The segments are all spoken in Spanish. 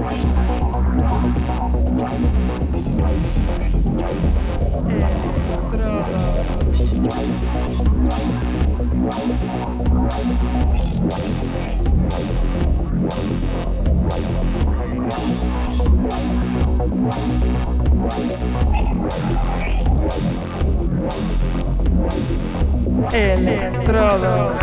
Estrada. Electrodos.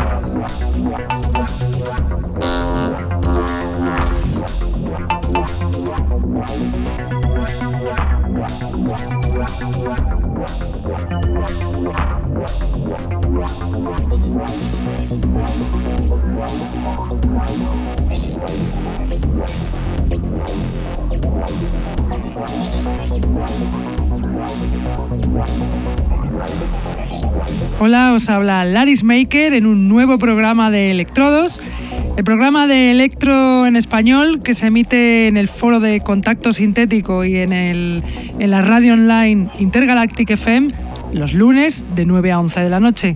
Hola, os habla Laris Maker en un nuevo programa de Electrodos, el programa de electro en español que se emite en el foro de contacto sintético y en, el, en la radio online Intergalactic FM los lunes de 9 a 11 de la noche.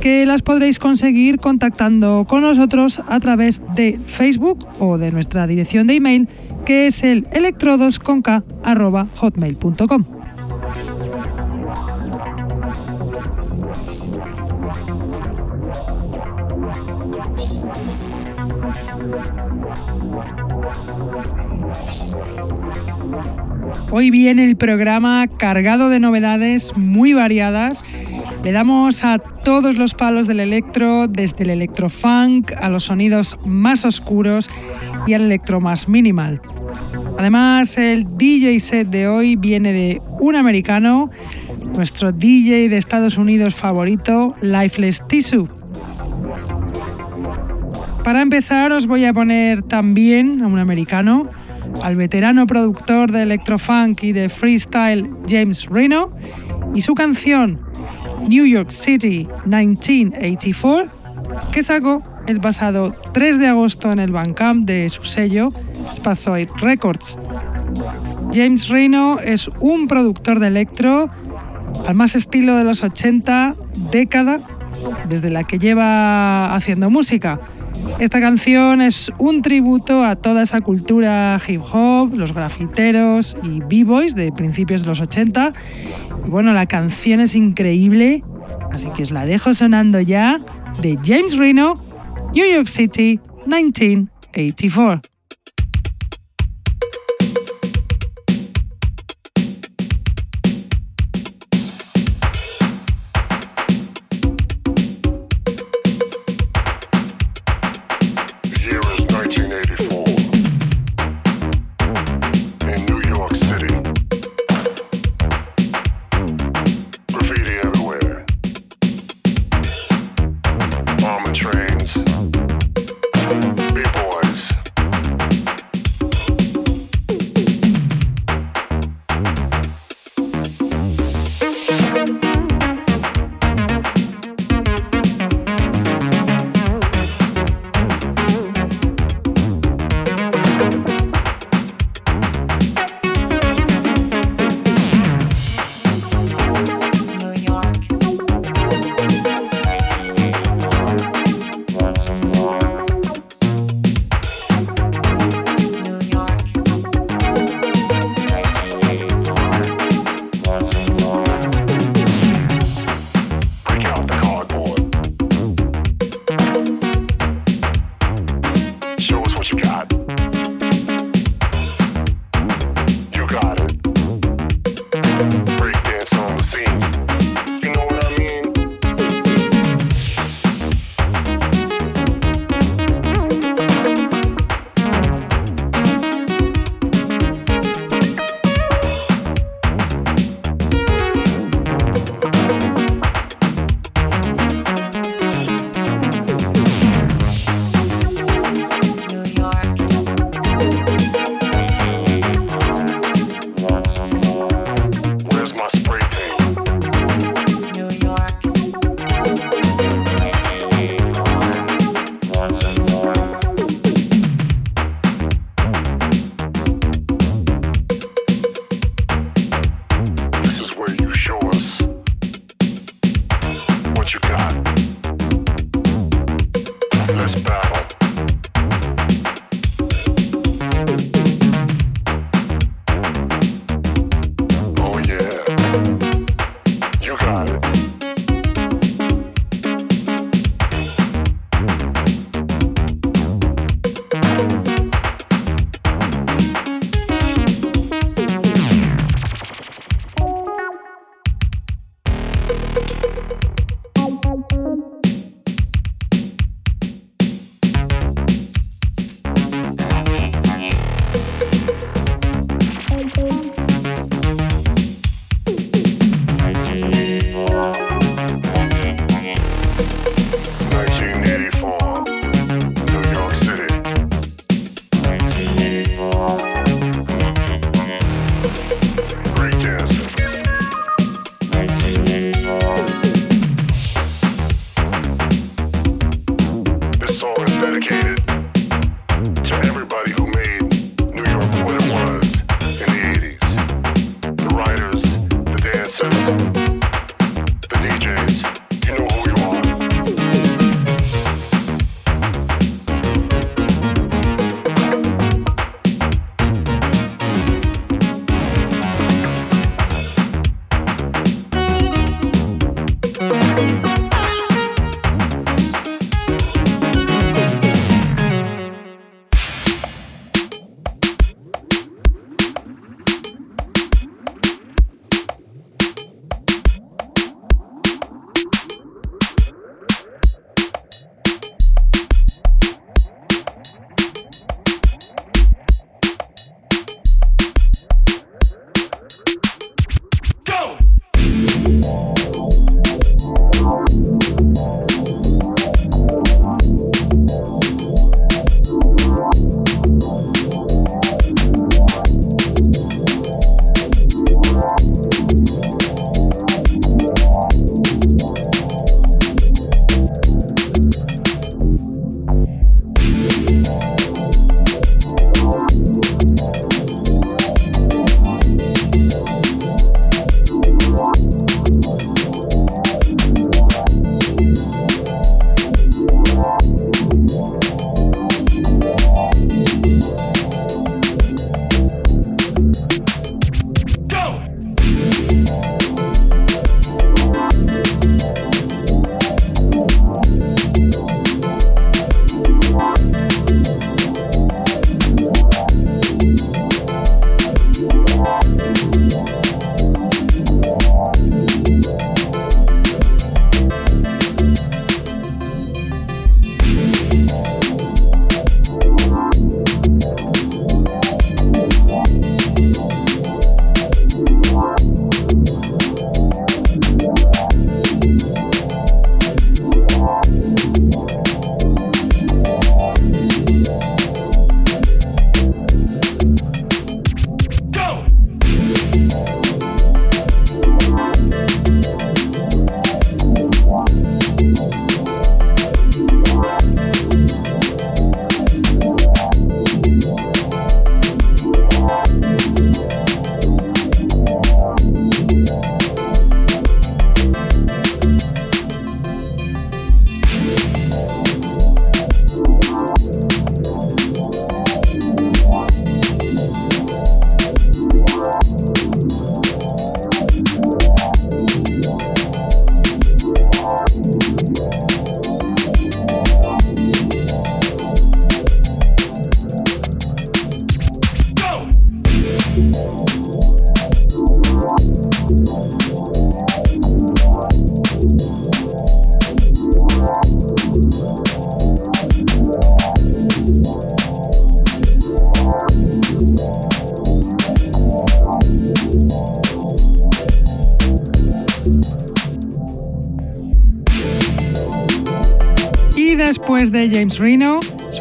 que las podréis conseguir contactando con nosotros a través de Facebook o de nuestra dirección de email que es el electrodosconk.hotmail.com. Hoy viene el programa cargado de novedades muy variadas. Le damos a todos los palos del electro, desde el electrofunk a los sonidos más oscuros y al electro más minimal. Además, el DJ set de hoy viene de un americano, nuestro DJ de Estados Unidos favorito, Lifeless Tissue. Para empezar, os voy a poner también a un americano, al veterano productor de electrofunk y de freestyle James Reno y su canción New York City 1984 que sacó el pasado 3 de agosto en el Bandcamp de su sello Spazoid Records. James Reno es un productor de electro al más estilo de los 80, década desde la que lleva haciendo música esta canción es un tributo a toda esa cultura hip hop, los grafiteros y b-boys de principios de los 80. Bueno, la canción es increíble, así que os la dejo sonando ya de James Reno, New York City, 1984.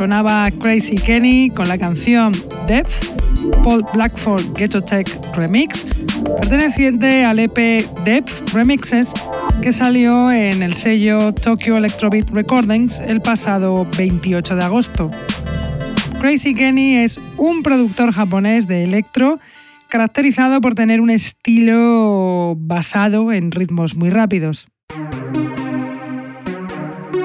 Sonaba Crazy Kenny con la canción Depth, Paul Blackford Ghetto Tech Remix, perteneciente al EP Depth Remixes que salió en el sello Tokyo Electrobeat Recordings el pasado 28 de agosto. Crazy Kenny es un productor japonés de electro caracterizado por tener un estilo basado en ritmos muy rápidos.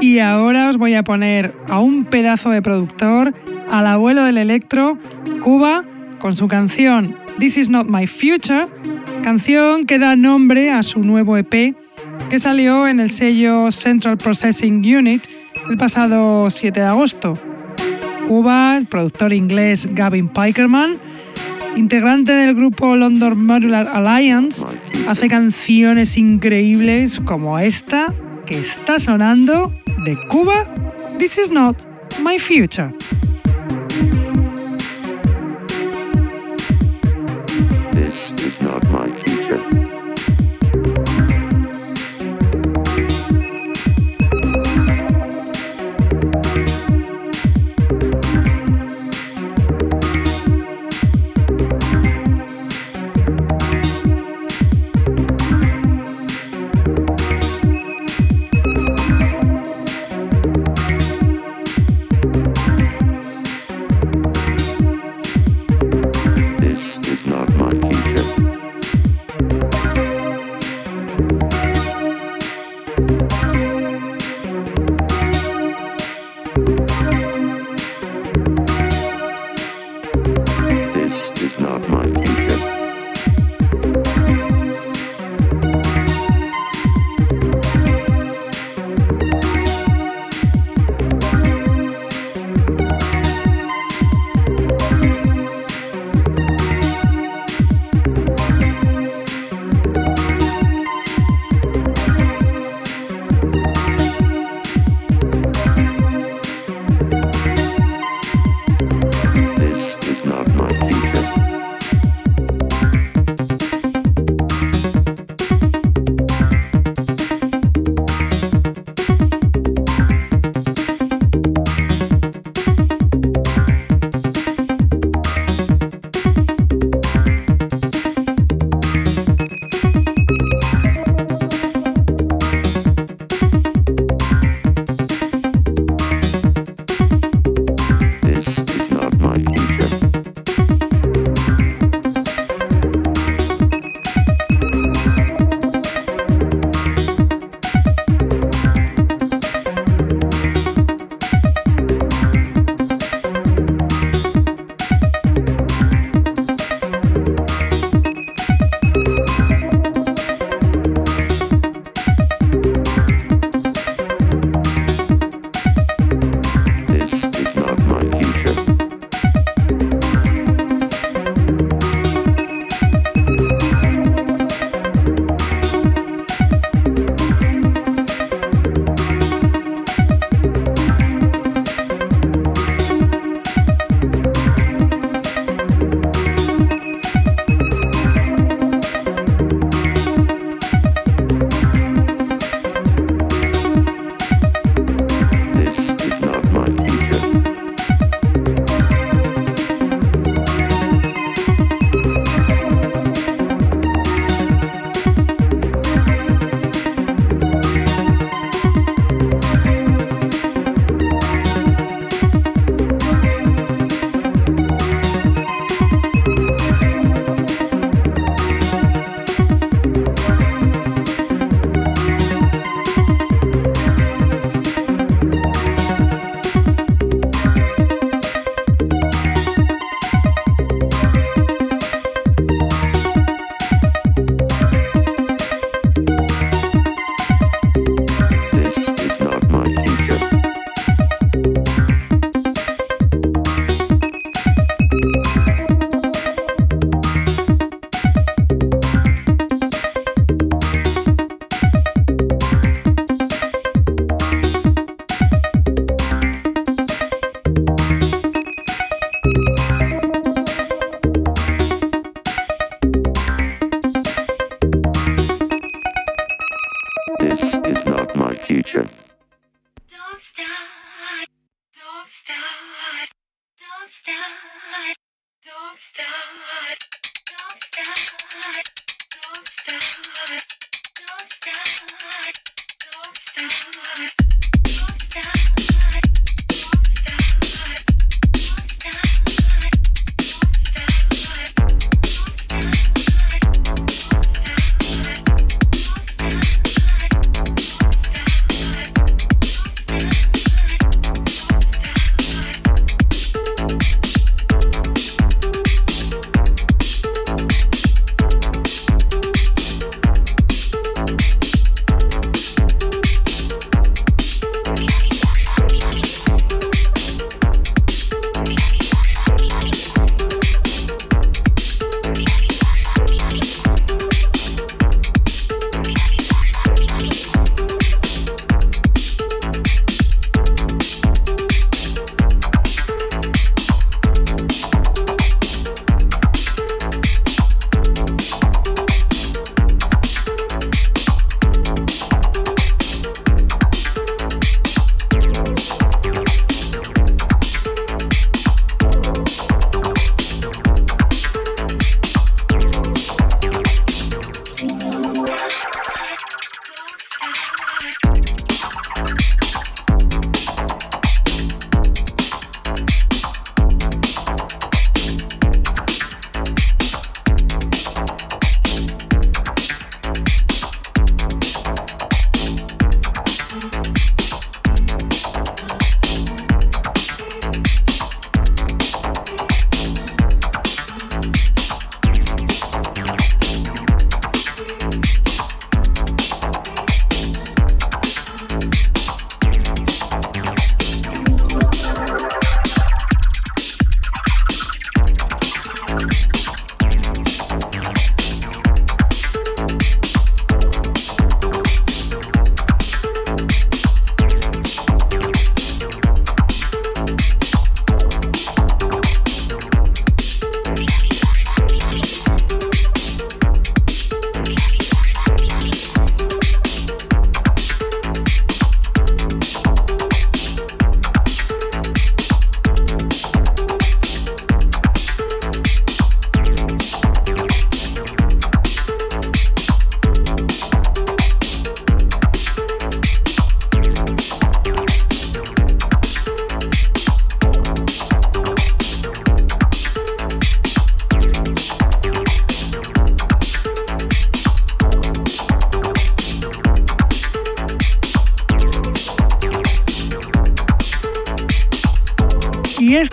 Y ahora os voy a poner a un pedazo de productor, al abuelo del electro, Cuba, con su canción This Is Not My Future, canción que da nombre a su nuevo EP que salió en el sello Central Processing Unit el pasado 7 de agosto. Cuba, el productor inglés Gavin Pikerman, integrante del grupo London Modular Alliance, hace canciones increíbles como esta que está sonando de Cuba, This Is Not My Future.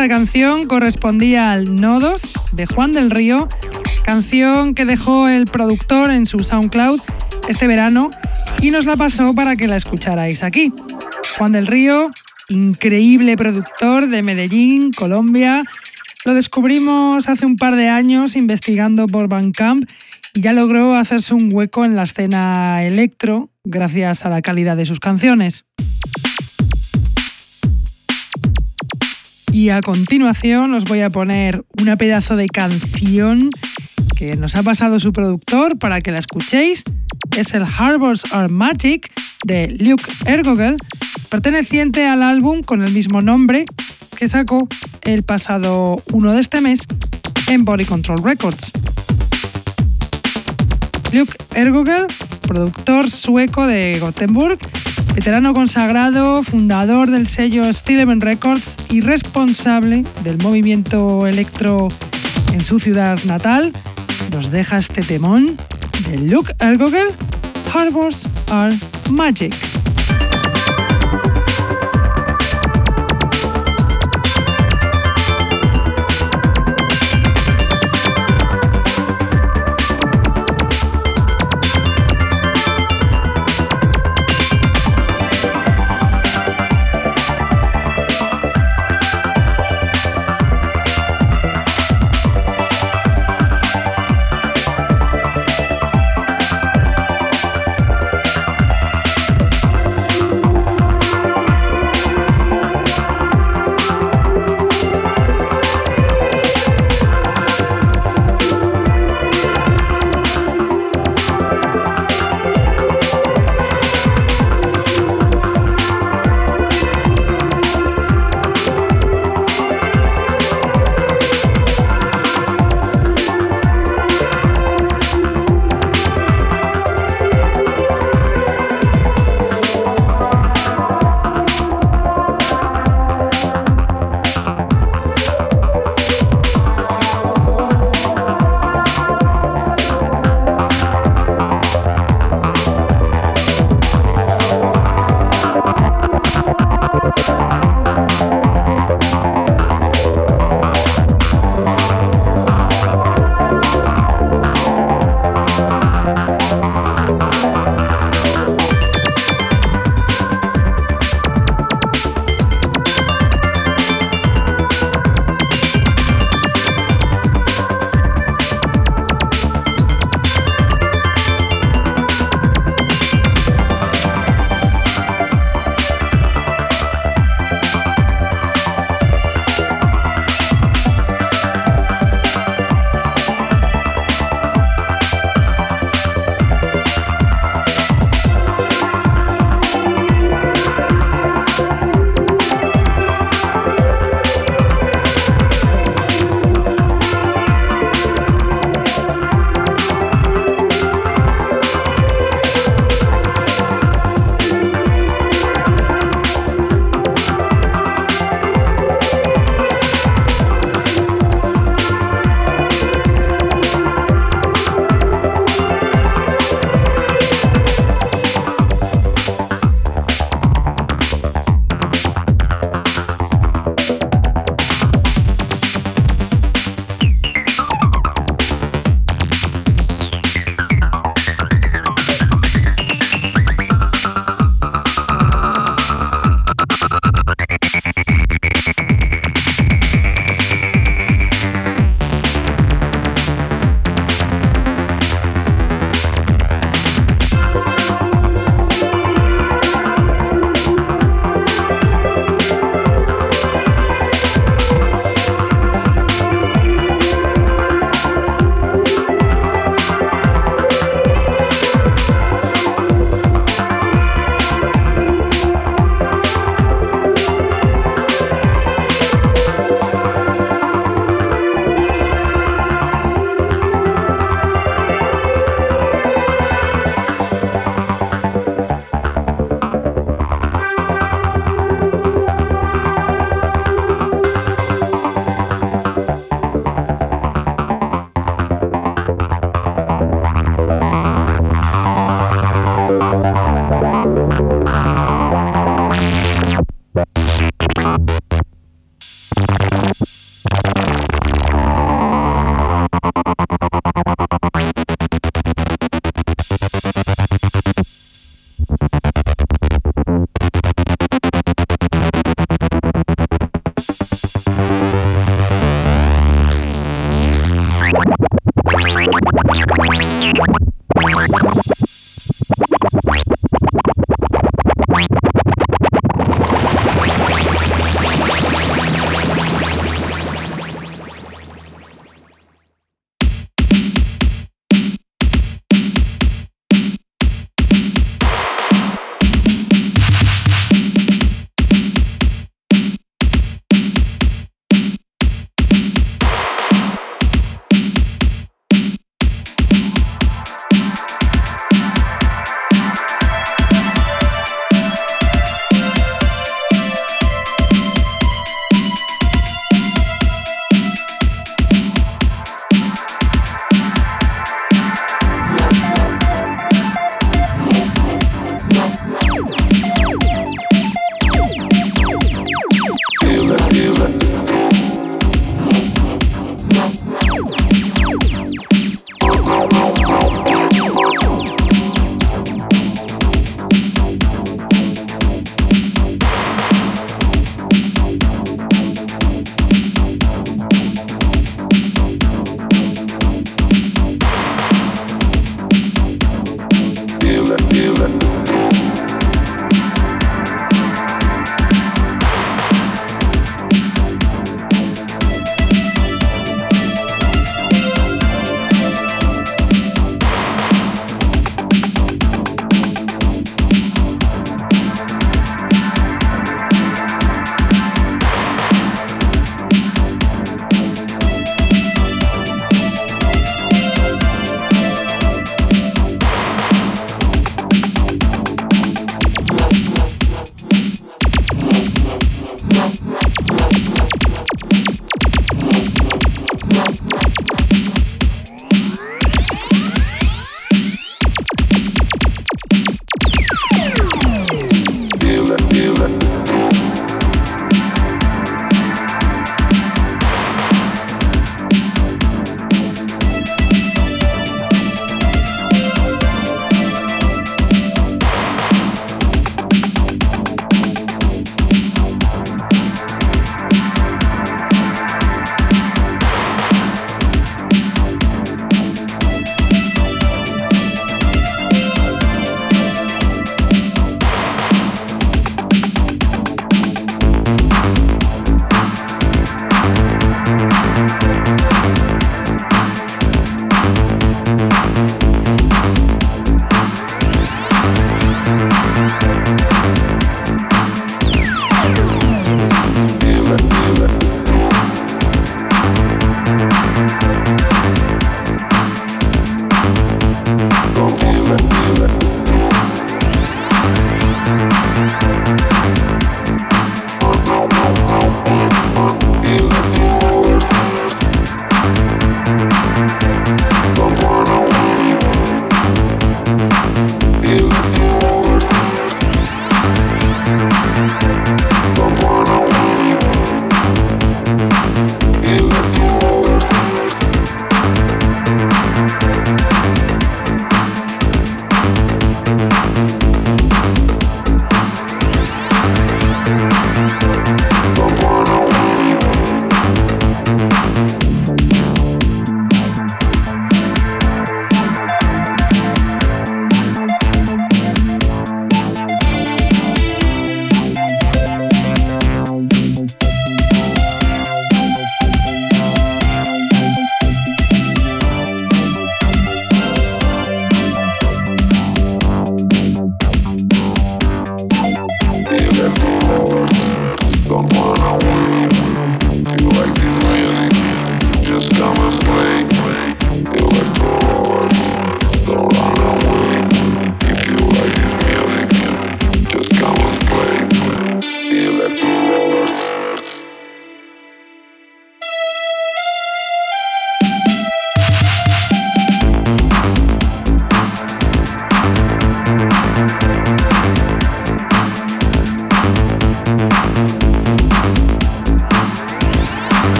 Esta canción correspondía al Nodos de Juan del Río, canción que dejó el productor en su SoundCloud este verano y nos la pasó para que la escucharais aquí. Juan del Río, increíble productor de Medellín, Colombia. Lo descubrimos hace un par de años investigando por Bandcamp y ya logró hacerse un hueco en la escena electro gracias a la calidad de sus canciones. Y a continuación os voy a poner una pedazo de canción que nos ha pasado su productor para que la escuchéis. Es el Harbors Are Magic de Luke Ergogel, perteneciente al álbum con el mismo nombre que sacó el pasado 1 de este mes en Body Control Records. Luke Ergogel, productor sueco de Gothenburg, veterano consagrado, fundador del sello Stilleben Records y responsable del movimiento electro en su ciudad natal, nos deja este temón de Luke Ergogel, Harbors Are Magic.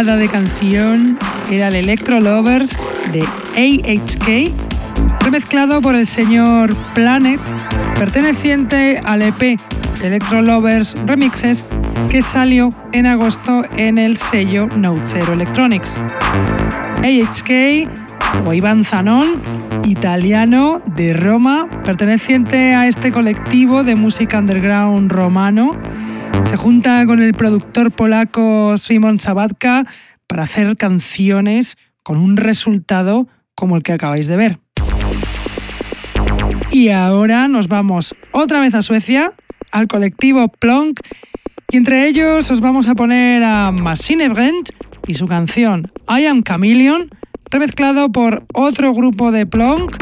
Bestiada de canción era el Electro Lovers de AHK, remezclado por el señor Planet, perteneciente al EP Electro Lovers Remixes, que salió en agosto en el sello Note Zero Electronics. AHK o Iván Zanon, italiano de Roma, perteneciente a este colectivo de música underground romano se junta con el productor polaco Simon Sabatka para hacer canciones con un resultado como el que acabáis de ver. Y ahora nos vamos otra vez a Suecia, al colectivo Plonk, y entre ellos os vamos a poner a Machine Brent y su canción I Am Chameleon, remezclado por otro grupo de Plonk,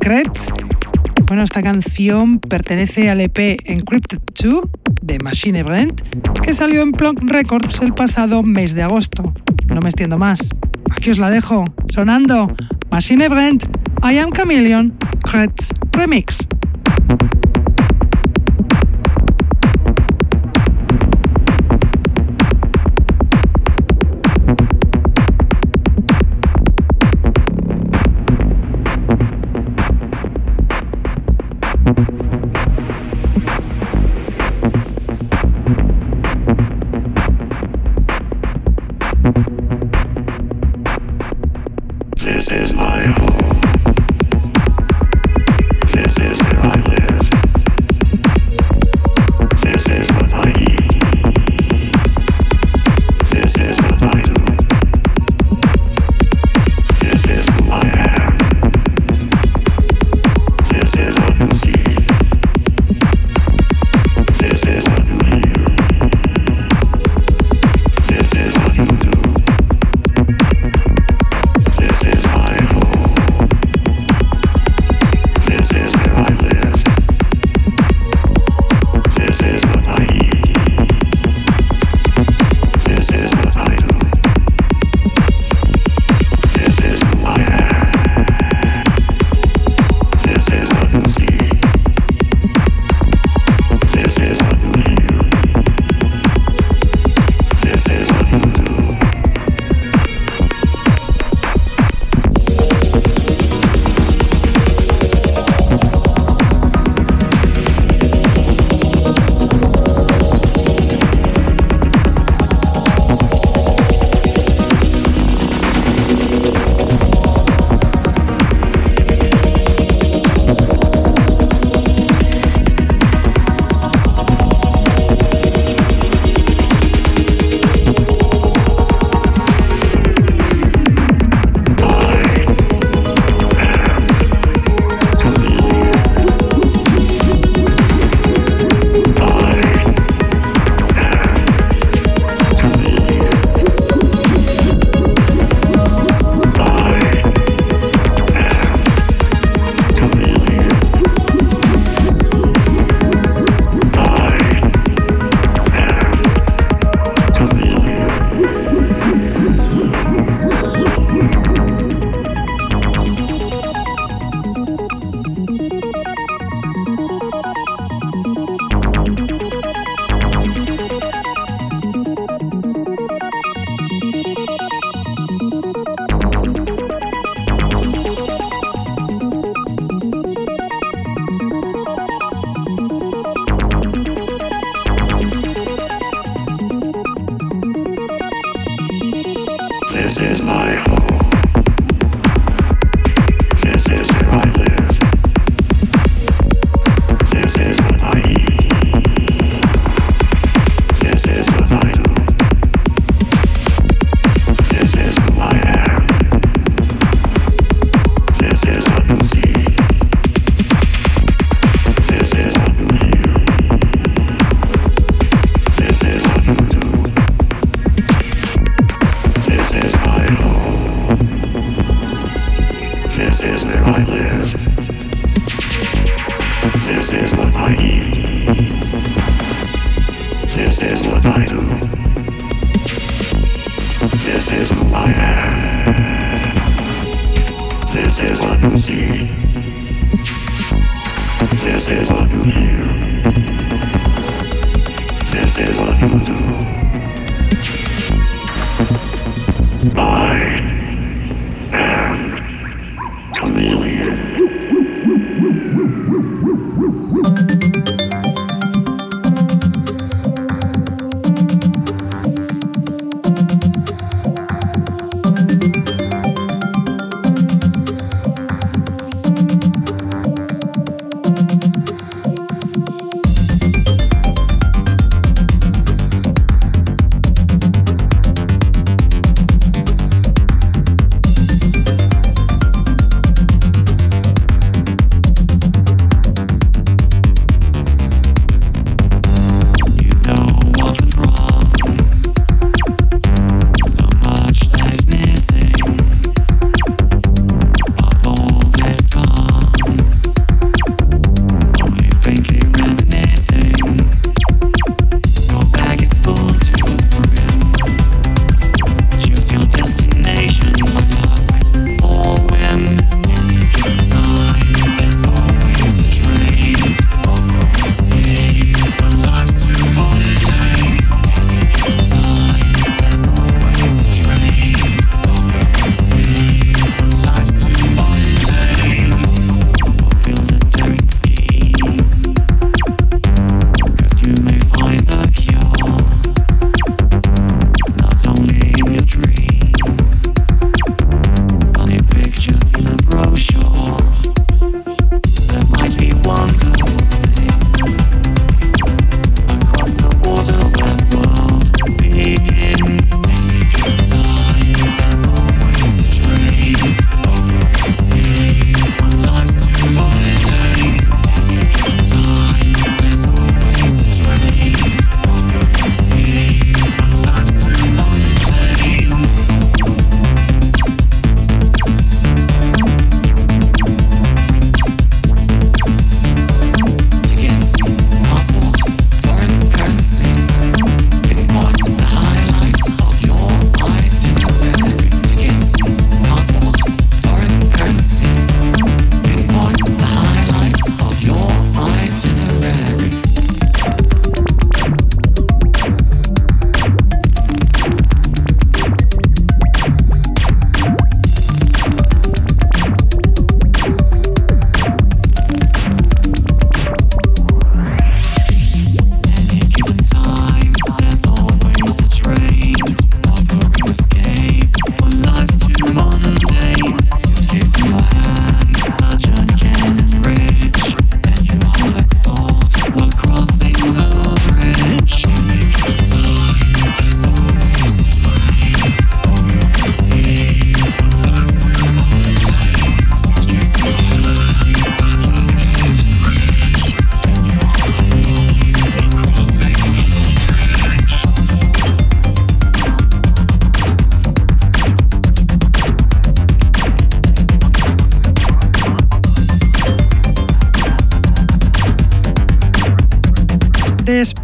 Kretz. Bueno, esta canción pertenece al EP Encrypted 2 de Machine Brent, que salió en Plonk Records el pasado mes de agosto. No me extiendo más. Aquí os la dejo, sonando Machine Brent, I Am Chameleon, Kretz Remix.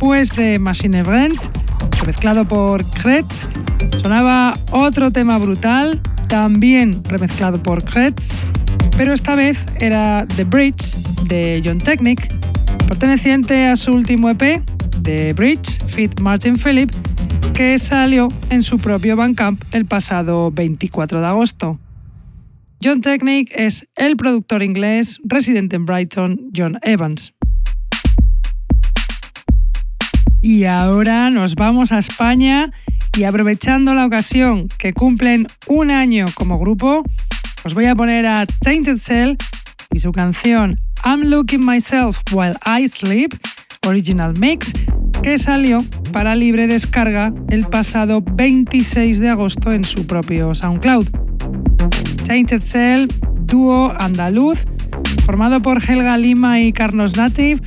Después de Machine Brent, remezclado por Kretz, sonaba otro tema brutal, también remezclado por Kretz, pero esta vez era The Bridge de John Technic, perteneciente a su último EP, The Bridge Fit Martin Phillip, que salió en su propio Bandcamp el pasado 24 de agosto. John Technic es el productor inglés residente en Brighton, John Evans. Y ahora nos vamos a España y aprovechando la ocasión que cumplen un año como grupo, os voy a poner a Tainted Cell y su canción I'm Looking Myself While I Sleep, original mix, que salió para libre descarga el pasado 26 de agosto en su propio SoundCloud. Tainted Cell, dúo andaluz, formado por Helga Lima y Carlos Native,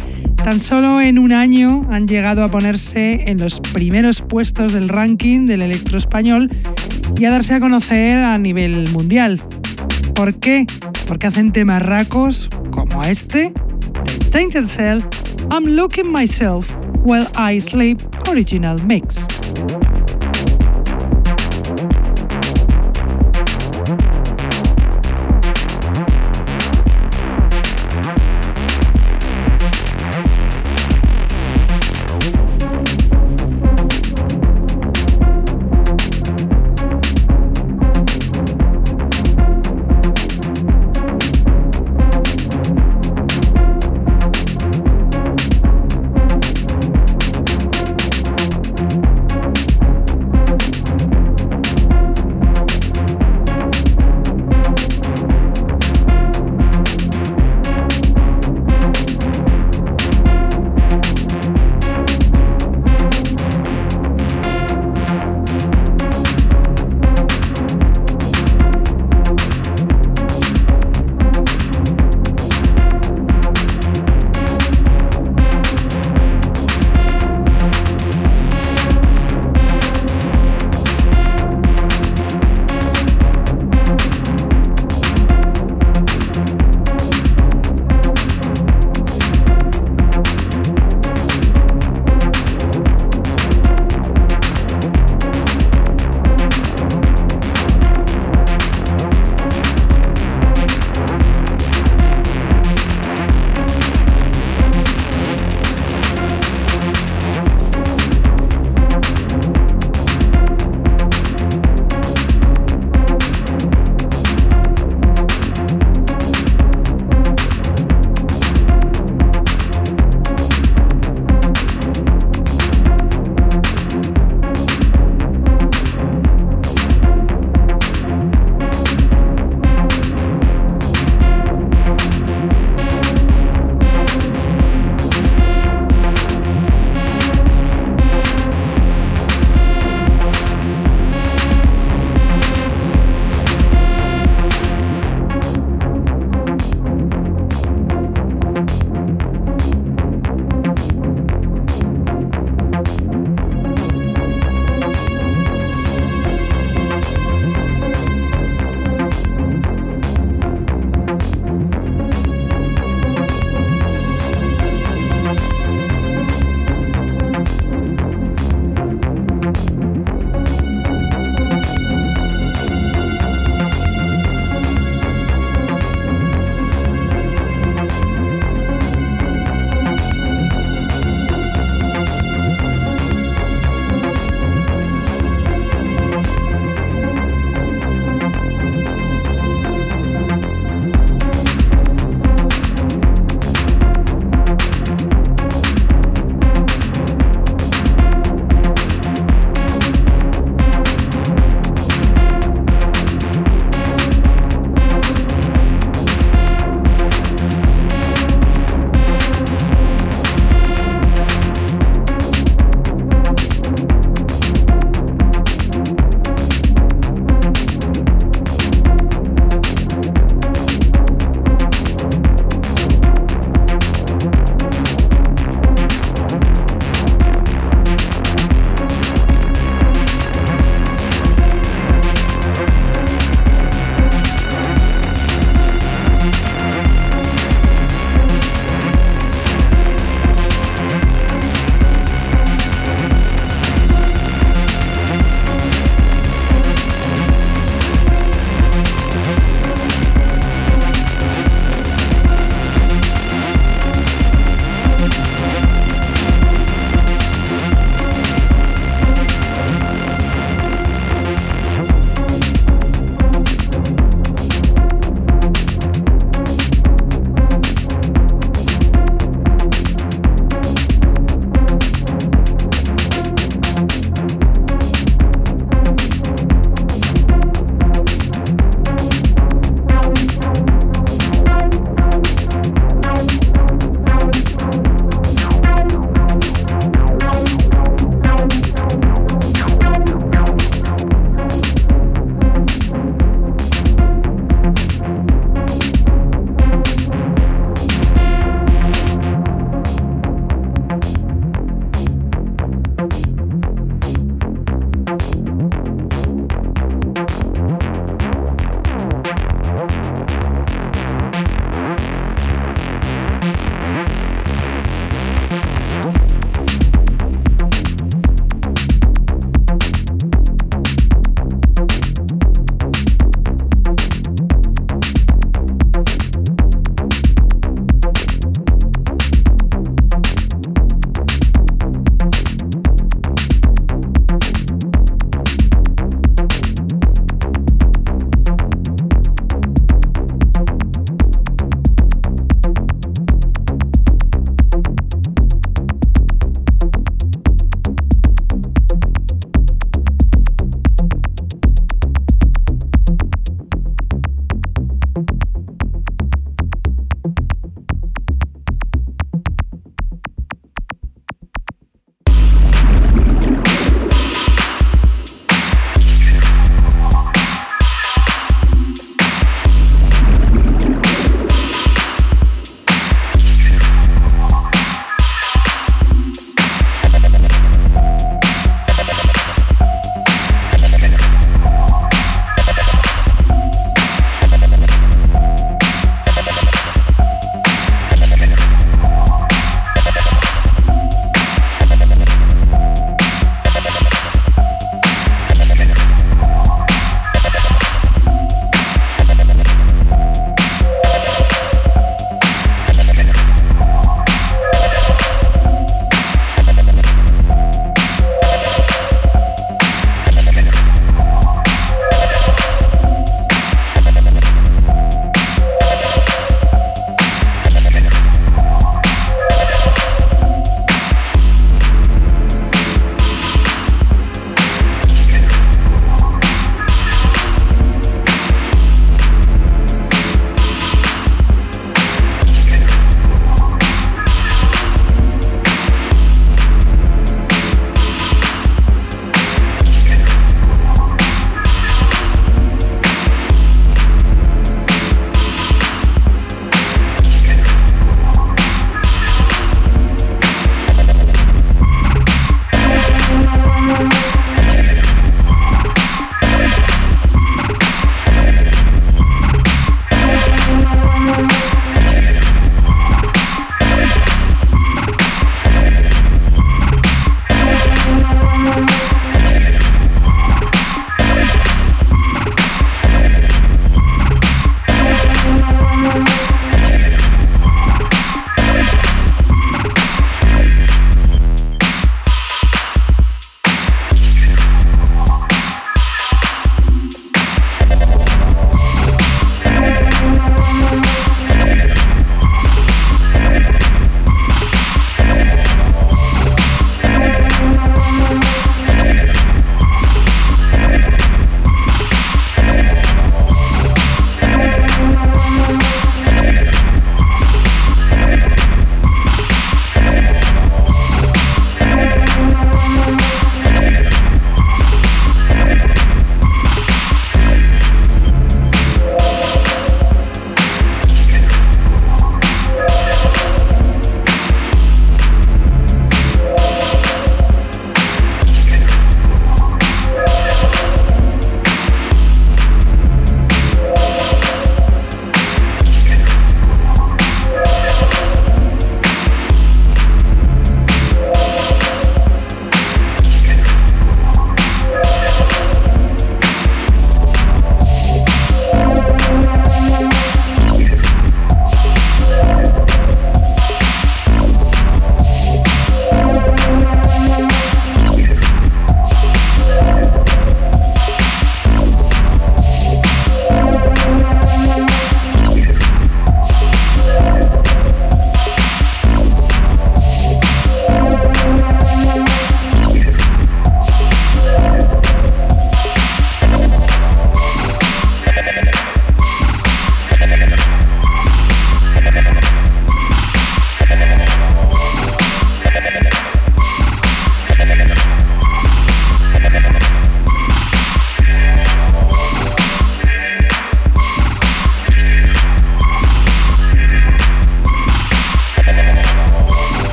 tan solo en un año han llegado a ponerse en los primeros puestos del ranking del electro español y a darse a conocer a nivel mundial. ¿Por qué? Porque hacen temas racos como este Tainted Cell, I'm Looking Myself While I Sleep original mix.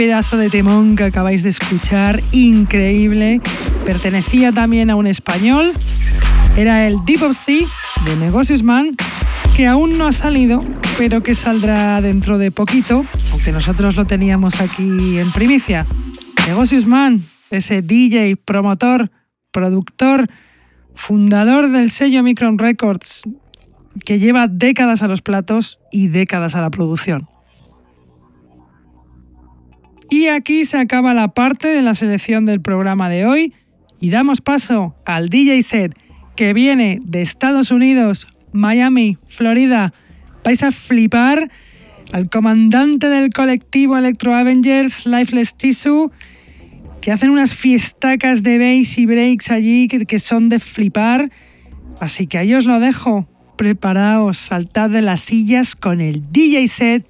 Pedazo de temón que acabáis de escuchar, increíble, pertenecía también a un español. Era el Deep of Sea de Negocios Man, que aún no ha salido, pero que saldrá dentro de poquito, aunque nosotros lo teníamos aquí en primicia. Negocios Man, ese DJ, promotor, productor, fundador del sello Micron Records, que lleva décadas a los platos y décadas a la producción. Y aquí se acaba la parte de la selección del programa de hoy y damos paso al DJ set que viene de Estados Unidos, Miami, Florida. Vais a flipar al comandante del colectivo Electro Avengers, Lifeless Tissue, que hacen unas fiestacas de bass y breaks allí que, son de flipar. Así que ahí os lo dejo. Preparaos, saltad de las sillas con el DJ set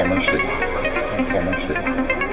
Information. Information.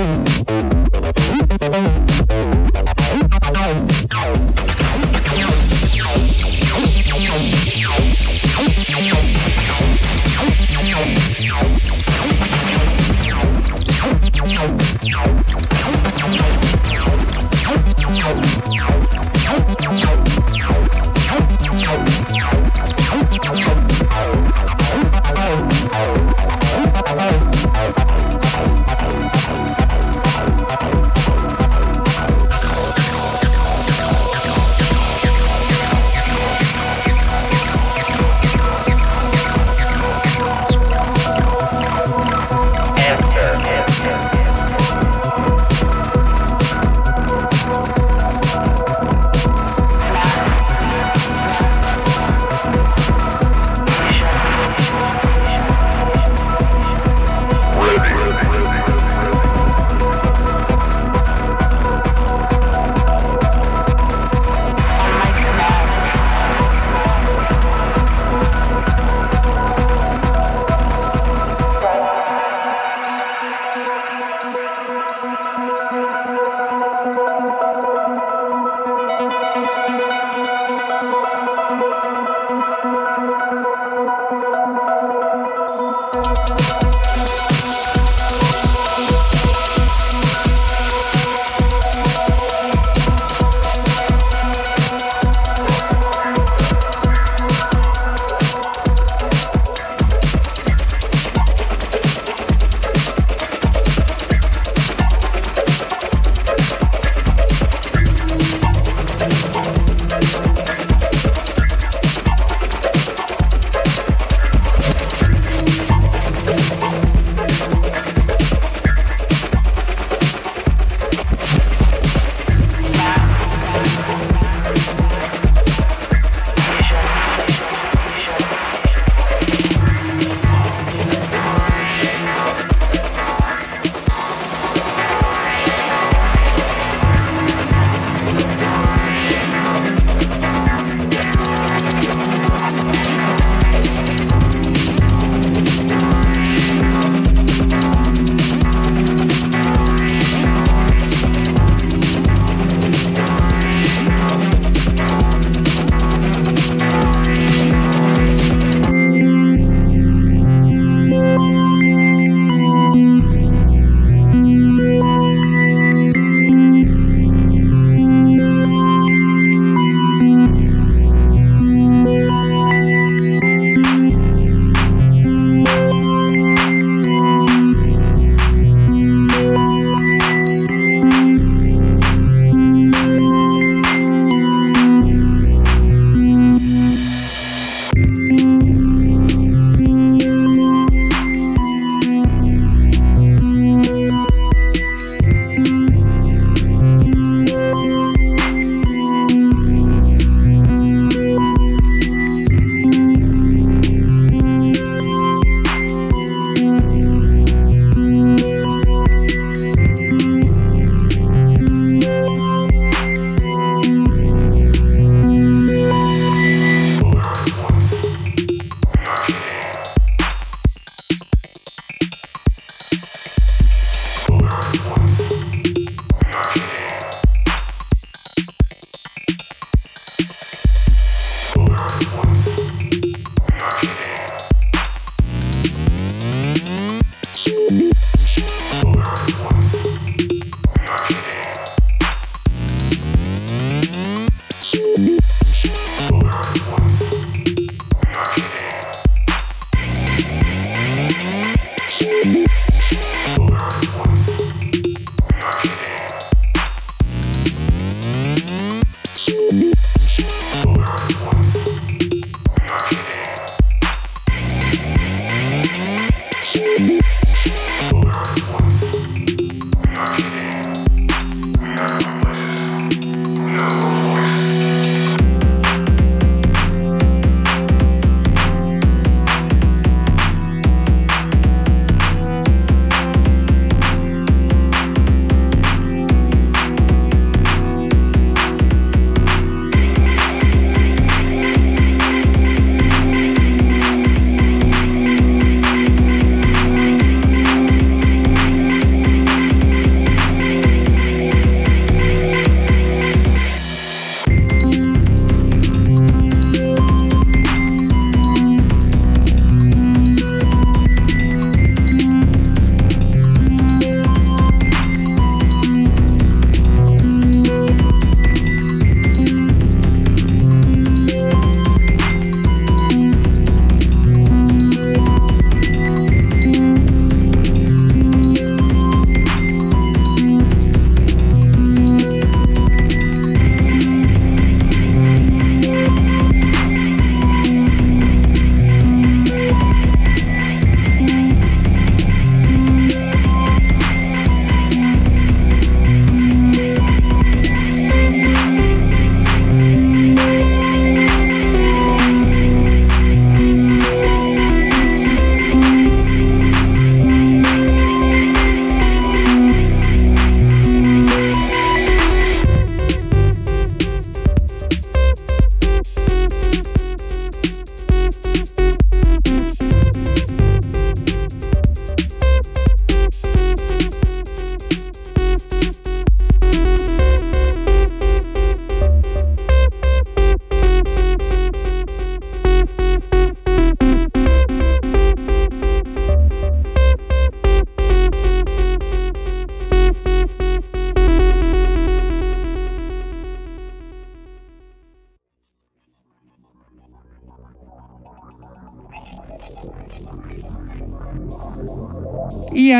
Mm-hmm.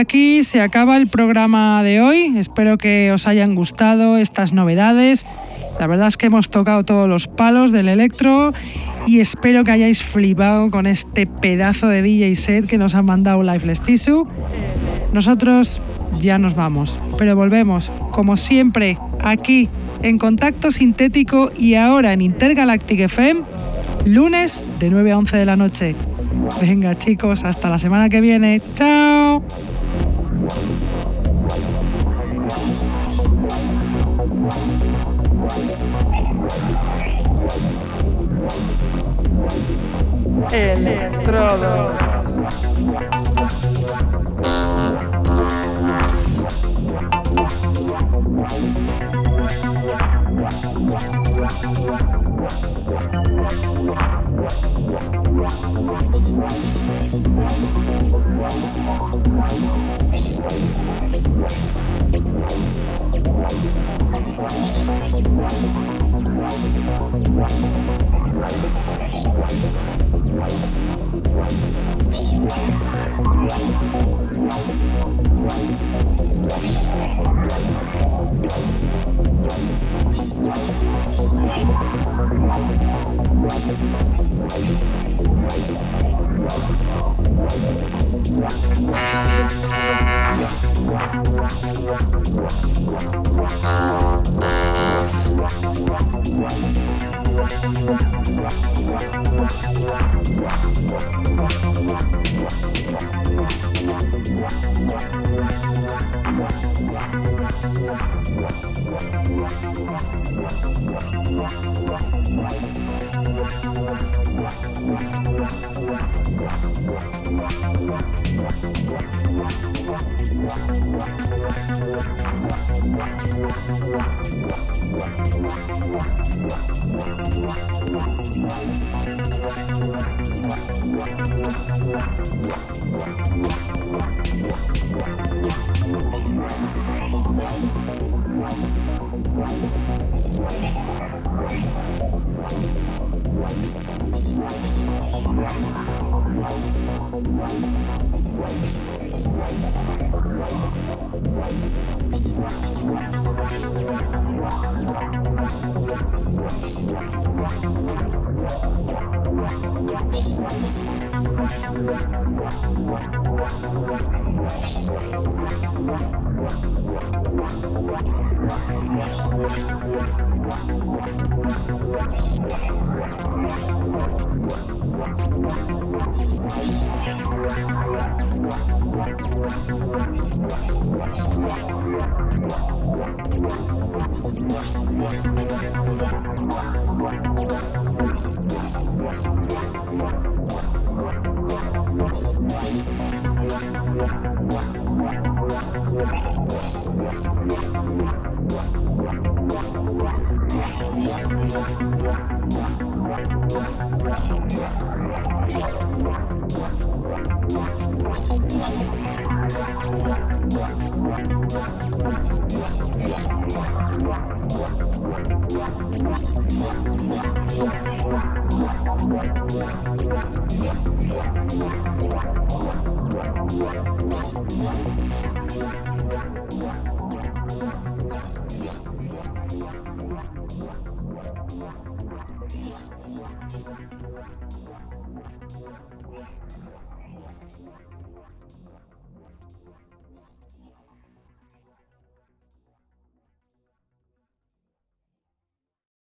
Aquí se acaba el programa de hoy. Espero que os hayan gustado estas novedades. La verdad es que hemos tocado todos los palos del electro y espero que hayáis flipado con este pedazo de DJ set que nos han mandado Lifeless Tissue. Nosotros ya nos vamos, pero volvemos, como siempre, aquí en Contacto Sintético y ahora en Intergalactic FM, lunes de 9 a 11 de la noche. Venga chicos, hasta la semana que viene. Chao. Electrodos.